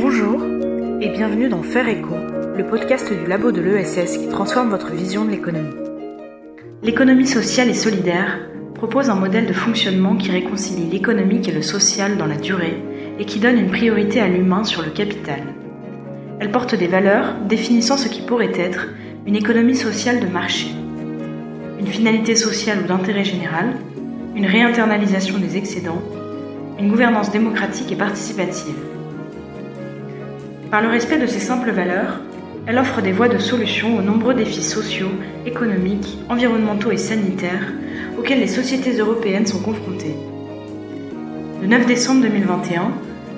Bonjour et bienvenue dans Faire Écho, le podcast du labo de l'ESS qui transforme votre vision de l'économie. L'économie sociale et solidaire propose un modèle de fonctionnement qui réconcilie l'économique et le social dans la durée et qui donne une priorité à l'humain sur le capital. Elle porte des valeurs définissant ce qui pourrait être une économie sociale de marché, une finalité sociale ou d'intérêt général, une réinternalisation des excédents, une gouvernance démocratique et participative. Par le respect de ces simples valeurs, elle offre des voies de solution aux nombreux défis sociaux, économiques, environnementaux et sanitaires auxquels les sociétés européennes sont confrontées. Le 9 décembre 2021,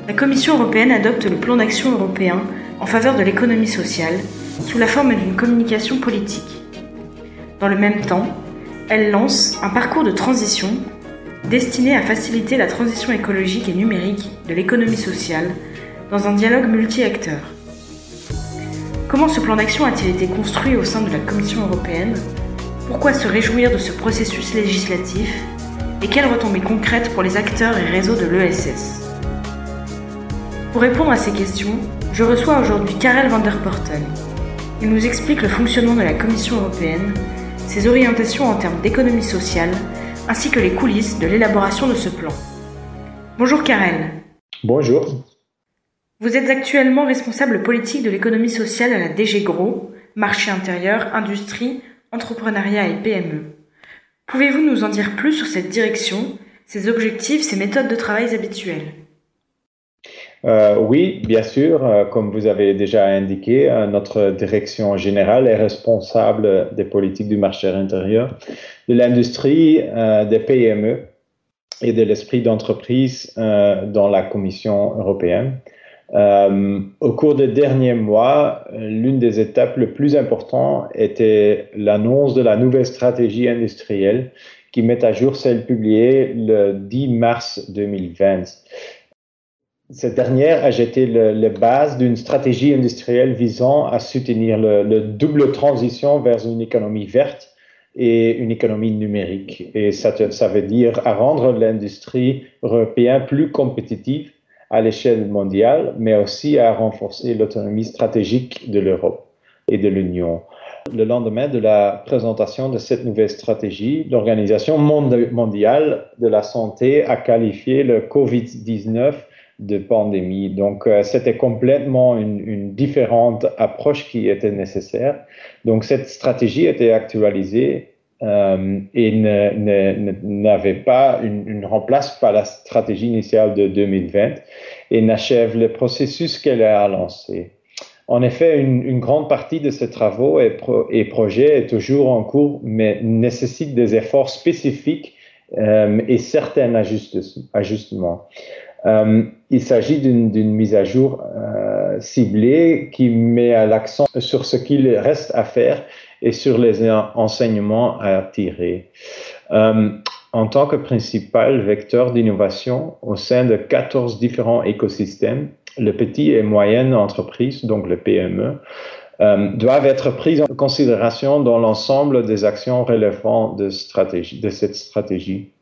la Commission européenne adopte le plan d'action européen en faveur de l'économie sociale sous la forme d'une communication politique. Dans le même temps, elle lance un parcours de transition destiné à faciliter la transition écologique et numérique de l'économie sociale dans un dialogue multi-acteurs. Comment ce plan d'action a-t-il été construit au sein de la Commission européenne? Pourquoi se réjouir de ce processus législatif? Et quelles retombées concrètes pour les acteurs et réseaux de l'ESS Pour répondre à ces questions, je reçois aujourd'hui Karel van der Porten. Il nous explique le fonctionnement de la Commission européenne, ses orientations en termes d'économie sociale, ainsi que les coulisses de l'élaboration de ce plan. Bonjour Karel. Bonjour. Vous êtes actuellement responsable politique de l'économie sociale à la DG Gros, marché intérieur, industrie, entrepreneuriat et PME. Pouvez-vous nous en dire plus sur cette direction, ses objectifs, ses méthodes de travail habituelles? Euh, oui, bien sûr. Euh, comme vous avez déjà indiqué, euh, notre direction générale est responsable des politiques du marché intérieur, de l'industrie, des PME et de l'esprit d'entreprise dans la Commission européenne. Euh, au cours des derniers mois, l'une des étapes les plus importantes était l'annonce de la nouvelle stratégie industrielle qui met à jour celle publiée le 10 mars 2020. Cette dernière a jeté les bases d'une stratégie industrielle visant à soutenir le, double transition vers une économie verte et une économie numérique. Et ça, ça veut dire à rendre l'industrie européenne plus compétitive à l'échelle mondiale, mais aussi à renforcer l'autonomie stratégique de l'Europe et de l'Union. Le lendemain de la présentation de cette nouvelle stratégie, l'Organisation mondiale de la santé a qualifié le COVID-19 de pandémie. Donc, euh, c'était complètement une, une, différente approche qui était nécessaire. Donc, cette stratégie été actualisée euh, et n'avait pas une, remplace pas la stratégie initiale de 2020 et n'achève le processus qu'elle a lancé. En effet, une, grande partie de ces travaux et, et, projets est toujours en cours, mais nécessite des efforts spécifiques euh, et certains ajustements. Euh, il s'agit d'une mise à jour euh, ciblée qui met l'accent sur ce qu'il reste à faire et sur les enseignements à tirer. Euh, en tant que principal vecteur d'innovation au sein de 14 différents écosystèmes, les petites et moyennes entreprises, donc les PME, doivent être prises en considération dans l'ensemble des actions relevantes de, cette stratégie.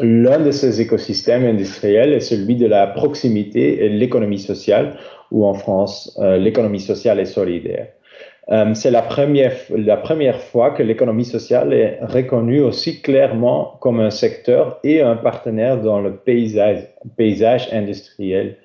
L'un de ces écosystèmes industriels est celui de la proximité et l'économie sociale, ou en France, euh, l'économie sociale et solidaire. Euh, c'est la première, la première fois que l'économie sociale est reconnue aussi clairement comme un secteur et un partenaire dans le paysage, paysage industriel.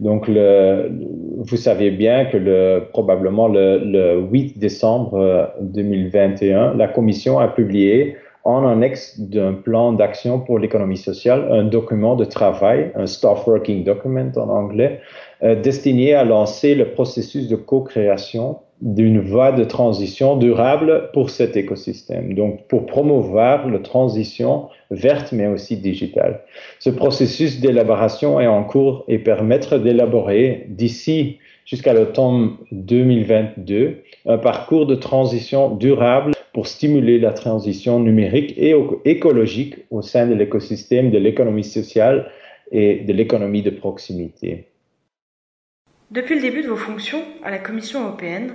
Donc, le, vous savez bien que le, probablement le, le 8 décembre 2021, euh, la Commission a publié en annexe d'un plan d'action pour l'économie sociale, un document de travail, un staff working document en anglais, euh, destiné à lancer le processus de co-création d'une voie de transition durable pour cet écosystème, donc pour promouvoir la transition verte mais aussi digitale. Ce processus d'élaboration est en cours et permettre d'élaborer d'ici jusqu'à l'automne 2022 un parcours de transition durable pour stimuler la transition numérique et écologique au sein de l'écosystème de l'économie sociale et de l'économie de proximité. Depuis le début de vos fonctions à la Commission européenne,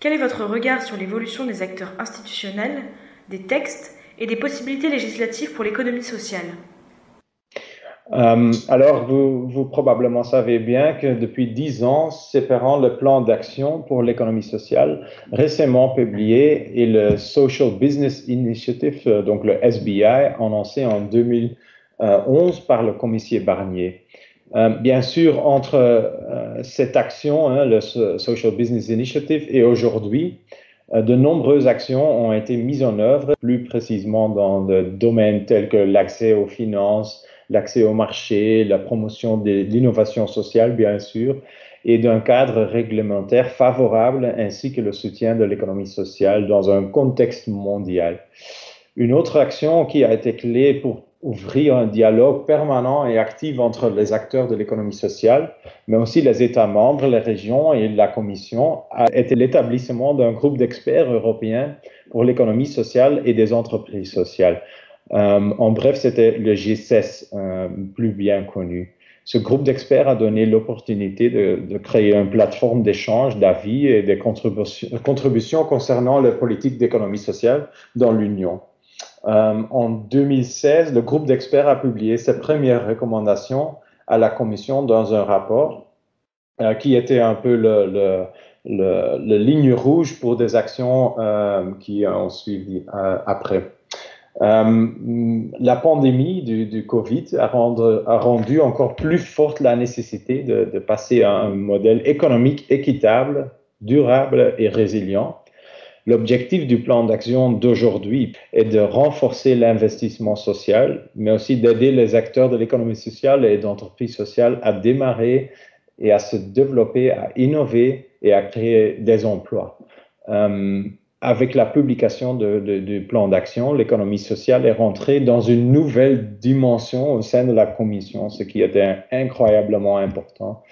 quel est votre regard sur l'évolution des acteurs institutionnels, des textes et des possibilités législatives pour l'économie sociale? Euh, alors, vous, vous, probablement savez bien que depuis dix ans, séparant le plan d'action pour l'économie sociale récemment publié et le Social Business Initiative, euh, donc le SBI, annoncé en 2011 par le commissaire Barnier. Euh, bien sûr, entre euh, cette action, hein, le Social Business Initiative, et aujourd'hui, euh, de nombreuses actions ont été mises en œuvre, plus précisément dans des domaines tels que l'accès aux finances, l'accès au marché, la promotion de l'innovation sociale, bien sûr, et d'un cadre réglementaire favorable, ainsi que le soutien de l'économie sociale dans un contexte mondial. Une autre action qui a été clé pour ouvrir un dialogue permanent et actif entre les acteurs de l'économie sociale, mais aussi les États membres, les régions et la Commission, a été l'établissement d'un groupe d'experts européens pour l'économie sociale et des entreprises sociales. Euh, en bref, c'était le G16 euh, plus bien connu. Ce groupe d'experts a donné l'opportunité de, créer une plateforme d'échange d'avis et de contributions, concernant les politiques d'économie sociale dans l'Union. Euh, en 2016, le groupe d'experts a publié ses premières recommandations à la Commission dans un rapport qui était un peu le, le, le, ligne rouge pour des actions qui ont suivi après. Euh, la pandémie du, Covid a, rendu encore plus forte la nécessité de, de passer à un modèle économique équitable, durable et résilient L'objectif du plan d'action d'aujourd'hui est de renforcer l'investissement social, mais aussi d'aider les acteurs de l'économie sociale et d'entreprises sociales à démarrer et à se développer, à innover et à créer des emplois. Euh, avec la publication du plan d'action, l'économie sociale est rentrée dans une nouvelle dimension au sein de la Commission, ce qui était incroyablement important.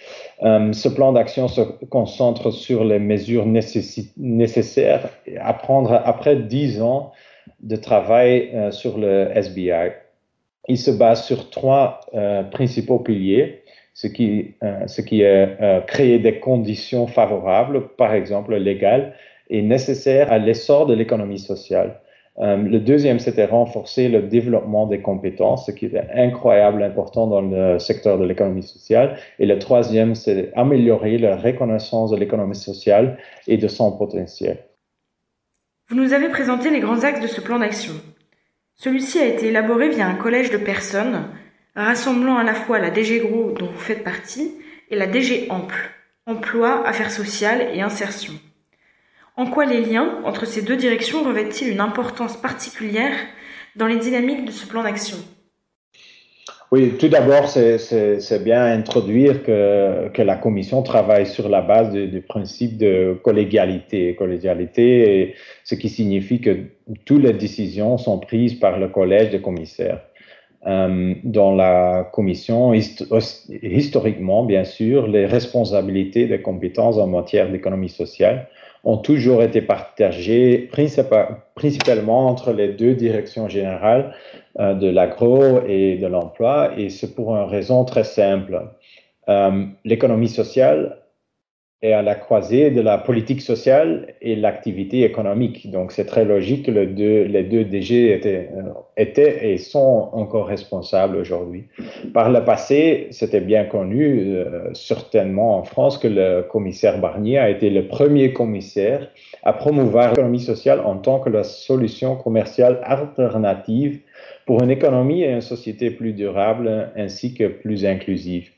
Euh, ce plan d'action se concentre sur les mesures nécessaires à prendre après dix ans de travail euh, sur le SBI. Il se base sur trois euh, principaux piliers ce qui, est créer des conditions favorables, par exemple légales, est nécessaire à l'essor de l'économie sociale. Euh, le deuxième, c'était renforcer le développement des compétences, ce qui est incroyable important dans le secteur de l'économie sociale. Et le troisième, c'est améliorer la reconnaissance de l'économie sociale et de son potentiel. Vous nous avez présenté les grands axes de ce plan d'action. Celui-ci a été élaboré via un collège de personnes rassemblant à la fois la DG Gros dont vous faites partie et la DG Ample, emploi, affaires sociales et insertion. En quoi les liens entre ces deux directions revêtent-ils une importance particulière dans les dynamiques de ce plan d'action? Oui, tout d'abord, c'est bien introduire que, la Commission travaille sur la base du, du principe de collégialité. Collégialité, ce qui signifie que toutes les décisions sont prises par le collège des commissaires. Euh, dans la commission, historiquement, bien sûr, les responsabilités des compétences en matière d'économie sociale ont toujours été partagées principalement entre les deux directions générales euh, de l'agro et de l'emploi, et c'est pour une raison très simple. Euh, l'économie sociale est à la croisée de la politique sociale et l'activité économique. Donc, c'est très logique que le deux, les deux DG étaient, euh, étaient, et sont encore responsables aujourd'hui. Par le passé, c'était bien connu, euh, certainement en France, que le commissaire Barnier a été le premier commissaire à promouvoir l'économie sociale en tant que la solution commerciale alternative pour une économie et une société plus durable ainsi que plus inclusive.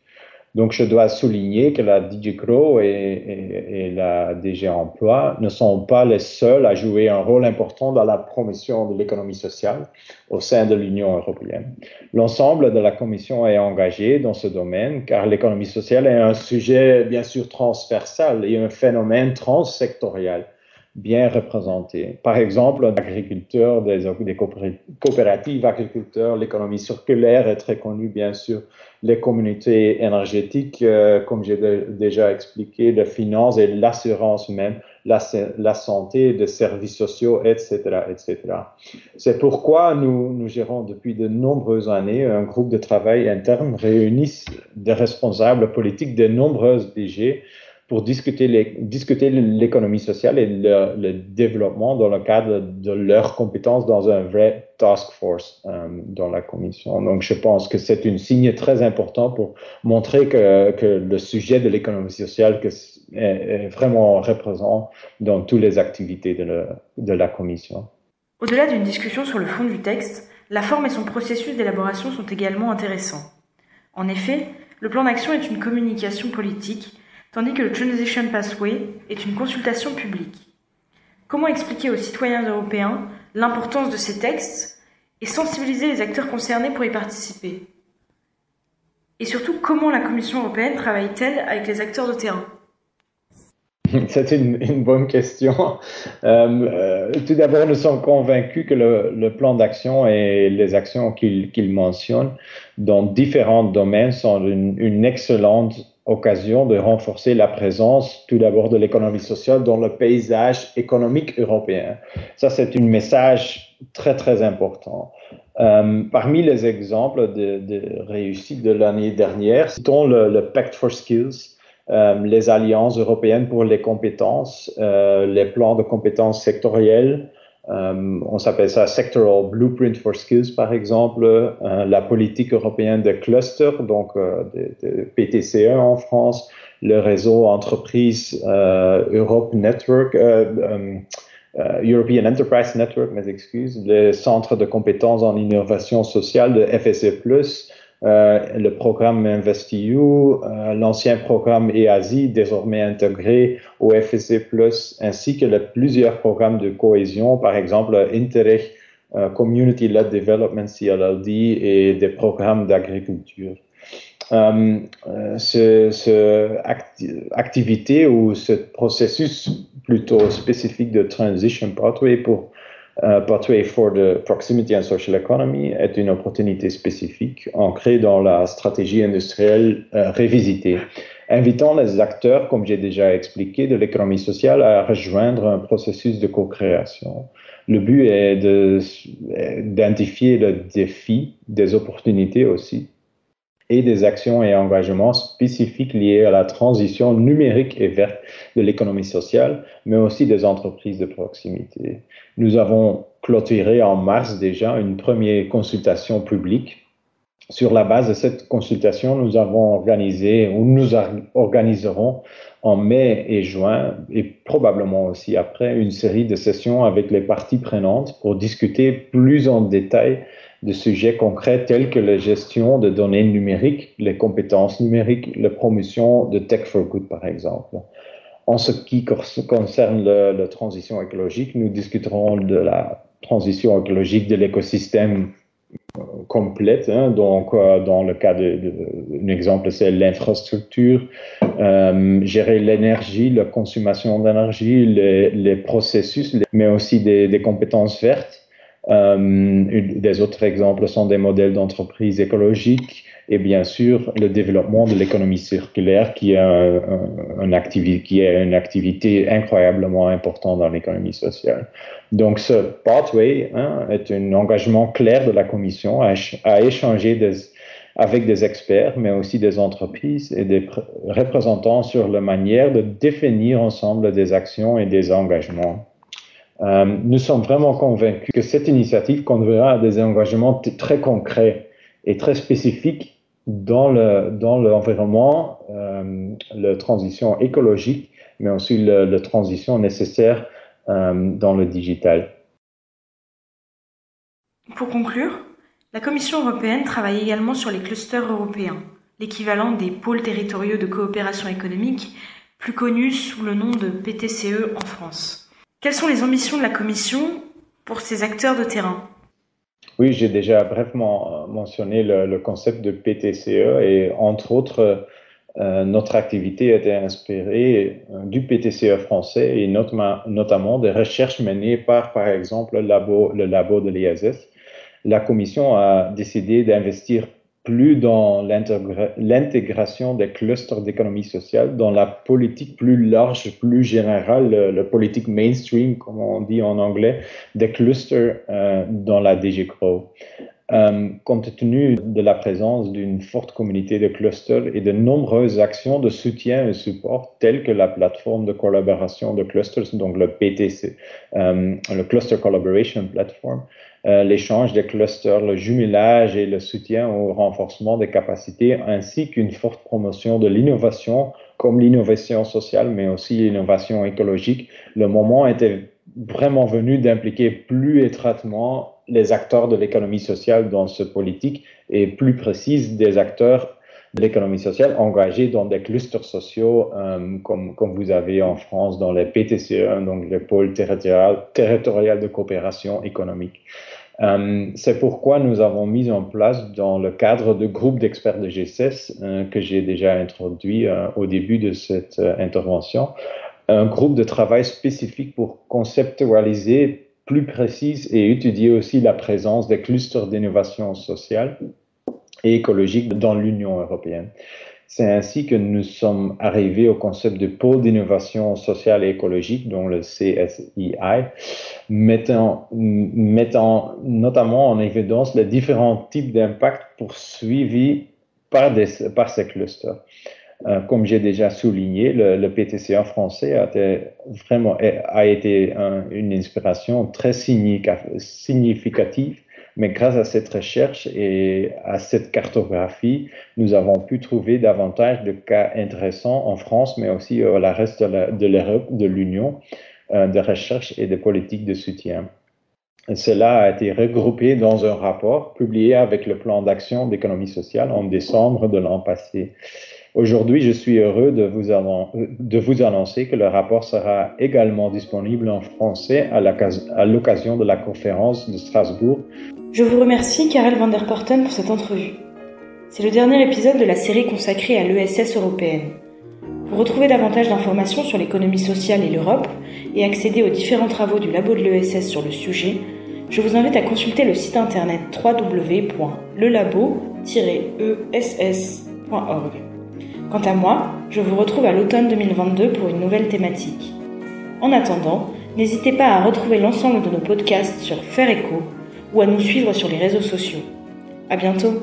Donc, je dois souligner que la DigiCro et, et, et, la DG Emploi ne sont pas les seuls à jouer un rôle important dans la promotion de l'économie sociale au sein de l'Union européenne. L'ensemble de la Commission est engagé dans ce domaine car l'économie sociale est un sujet bien sûr transversal et un phénomène transsectoriel bien représenté. Par exemple, l'agriculteur, des, des coopératives agriculteurs, l'économie circulaire est très connue, bien sûr, les communautés énergétiques, euh, comme j'ai déjà expliqué, les finances et l'assurance même, la, la, santé, les services sociaux, etc., etc. C'est pourquoi nous, nous gérons depuis de nombreuses années un groupe de travail interne réunissant des responsables politiques de nombreuses DG pour discuter l'économie sociale et le, développement dans le cadre de leurs compétences dans un vrai task force euh, dans la commission. Donc, je pense que c'est un signe très important pour montrer que, que le sujet de l'économie sociale que est, vraiment représent dans toutes les activités de la commission. Au-delà d'une discussion sur le fond du texte, la forme et son processus d'élaboration sont également intéressants. En effet, le plan d'action est une communication politique tandis que le Transition Pathway est une consultation publique. Comment expliquer aux citoyens européens l'importance de ces textes et sensibiliser les acteurs concernés pour y participer? Et surtout, comment la Commission européenne travaille-t-elle avec les acteurs de terrain? C'est une, bonne question. Euh, euh, tout d'abord, nous sommes convaincus que le, plan d'action et les actions qu'il mentionne dans différents domaines sont une, une excellente occasion de renforcer la présence tout d'abord de l'économie sociale dans le paysage économique européen. Ça, c'est un message très, très important. Euh, parmi les exemples de, réussite de l'année dernière, citons le, le, Pact for Skills, euh, les alliances européennes pour les compétences, euh, les plans de compétences sectorielles, euh, on s'appelle ça Sectoral Blueprint for Skills, par exemple, euh, la politique européenne de cluster, donc euh, de, PTCE en France, le réseau entreprise Europe Network, European Enterprise Network, mes excuses, le centre de compétences en innovation sociale de FSE+, euh, le programme InvestEU, euh, l'ancien programme EASI, désormais intégré au FSC+, ainsi que les plusieurs programmes de cohésion, par exemple Interreg euh, Community Led Development CLLD et des programmes d'agriculture. ce activité ou ce processus plutôt spécifique de transition pathway pour Uh, Pathway for the Proximity and Social Economy est une opportunité spécifique ancrée dans la stratégie industrielle euh, révisitée, invitant les acteurs, comme j'ai déjà expliqué, de l'économie sociale à rejoindre un processus de co-création. Le but est d'identifier le défi, des opportunités aussi, et des actions et engagements spécifiques liés à la transition numérique et verte de l'économie sociale, mais aussi des entreprises de proximité. Nous avons clôturé en mars déjà une première consultation publique. Sur la base de cette consultation, nous avons organisé ou nous organiserons en mai et juin et probablement aussi après une série de sessions avec les parties prenantes pour discuter plus en détail de sujets concrets tels que la gestion de données numériques, les compétences numériques, la promotion de Tech for Good, par exemple. En ce qui concerne la transition écologique, nous discuterons de la transition écologique de l'écosystème euh, complète. Hein. donc, euh, dans le cas d'un exemple, c'est l'infrastructure, euh, gérer l'énergie, la consommation d'énergie, les, processus, mais aussi des compétences vertes. Euh, des autres exemples sont des modèles d'entreprise écologiques et bien sûr le développement de l'économie circulaire qui est, une activité incroyablement importante dans l'économie sociale. Donc ce pathway hein, est un engagement clair de la Commission à, échanger avec des experts, mais aussi des entreprises et des représentants sur la manière de définir ensemble des actions et des engagements. Euh, nous sommes vraiment convaincus que cette initiative conduira à des engagements très concrets et très spécifiques dans le dans l'environnement, euh, la transition écologique, mais aussi la transition nécessaire euh, dans le digital. Pour conclure, la Commission européenne travaille également sur les clusters européens, l'équivalent des pôles territoriaux de coopération économique, plus connus sous le nom de PTCE en France. Quelles sont les ambitions de la Commission pour ces acteurs de terrain? Oui, j'ai déjà brièvement euh, mentionné le, concept de PTCE et entre autres, euh, notre activité était inspirée euh, du PTCE français et notamment des recherches menées par, par exemple, le labo, le labo de l'ISS. La Commission a décidé d'investir plus dans l'intégration des clusters d'économie sociale, dans la politique plus large, plus générale, la politique mainstream, comme on dit en anglais, des clusters euh, dans la DG Euh, compte tenu de la présence d'une forte communauté de clusters et de nombreuses actions de soutien et support, telles que la plateforme de collaboration de clusters, donc le PTC, euh, le Cluster Collaboration Platform, euh, l'échange des clusters, le jumelage et le soutien au renforcement des capacités, ainsi qu'une forte promotion de l'innovation, comme l'innovation sociale, mais aussi l'innovation écologique. Le moment était vraiment venu d'impliquer plus étroitement les acteurs de l'économie sociale dans ce politique et plus précise des acteurs de l'économie sociale engagés dans des clusters sociaux euh, comme, comme vous avez en France dans les PTCE, donc les pôles territoriaux de coopération économique. Euh, c'est pourquoi nous avons mis en place dans le cadre de groupe d'experts de GCS euh, que j'ai déjà introduit au début de cette intervention, un groupe de travail spécifique pour conceptualiser plus précise et étudier aussi la présence des clusters d'innovation sociale et écologique dans l'Union européenne. C'est ainsi que nous sommes arrivés au concept de pôle d'innovation sociale et écologique, dont le CSII, mettant, notamment en évidence les différents types d'impacts poursuivis par ces clusters. Euh, comme j'ai déjà souligné, le, le, PTCA français a été vraiment a été une inspiration très significative. Mais grâce à cette recherche et à cette cartographie, nous avons pu trouver davantage de cas intéressants en France, mais aussi au reste de l'Europe, de l'Union, euh, de recherche et de politiques de soutien. cela a été regroupé dans un rapport publié avec le plan d'action d'économie sociale en décembre de l'an passé. Aujourd'hui, je suis heureux de vous, annoncer que le rapport sera également disponible en français à l'occasion de la conférence de Strasbourg. Je vous remercie, Karel van der Porten, pour cette entrevue. C'est le dernier épisode de la série consacrée à l'ESS européenne. Pour retrouver davantage d'informations sur l'économie sociale et l'Europe et accéder aux différents travaux du labo de l'ESS sur le sujet, je vous invite à consulter le site internet www.lelabo-ess.org. Quant à moi, je vous retrouve à l'automne 2022 pour une nouvelle thématique. En attendant, n'hésitez pas à retrouver l'ensemble de nos podcasts sur Faire Echo ou à nous suivre sur les réseaux sociaux. À bientôt!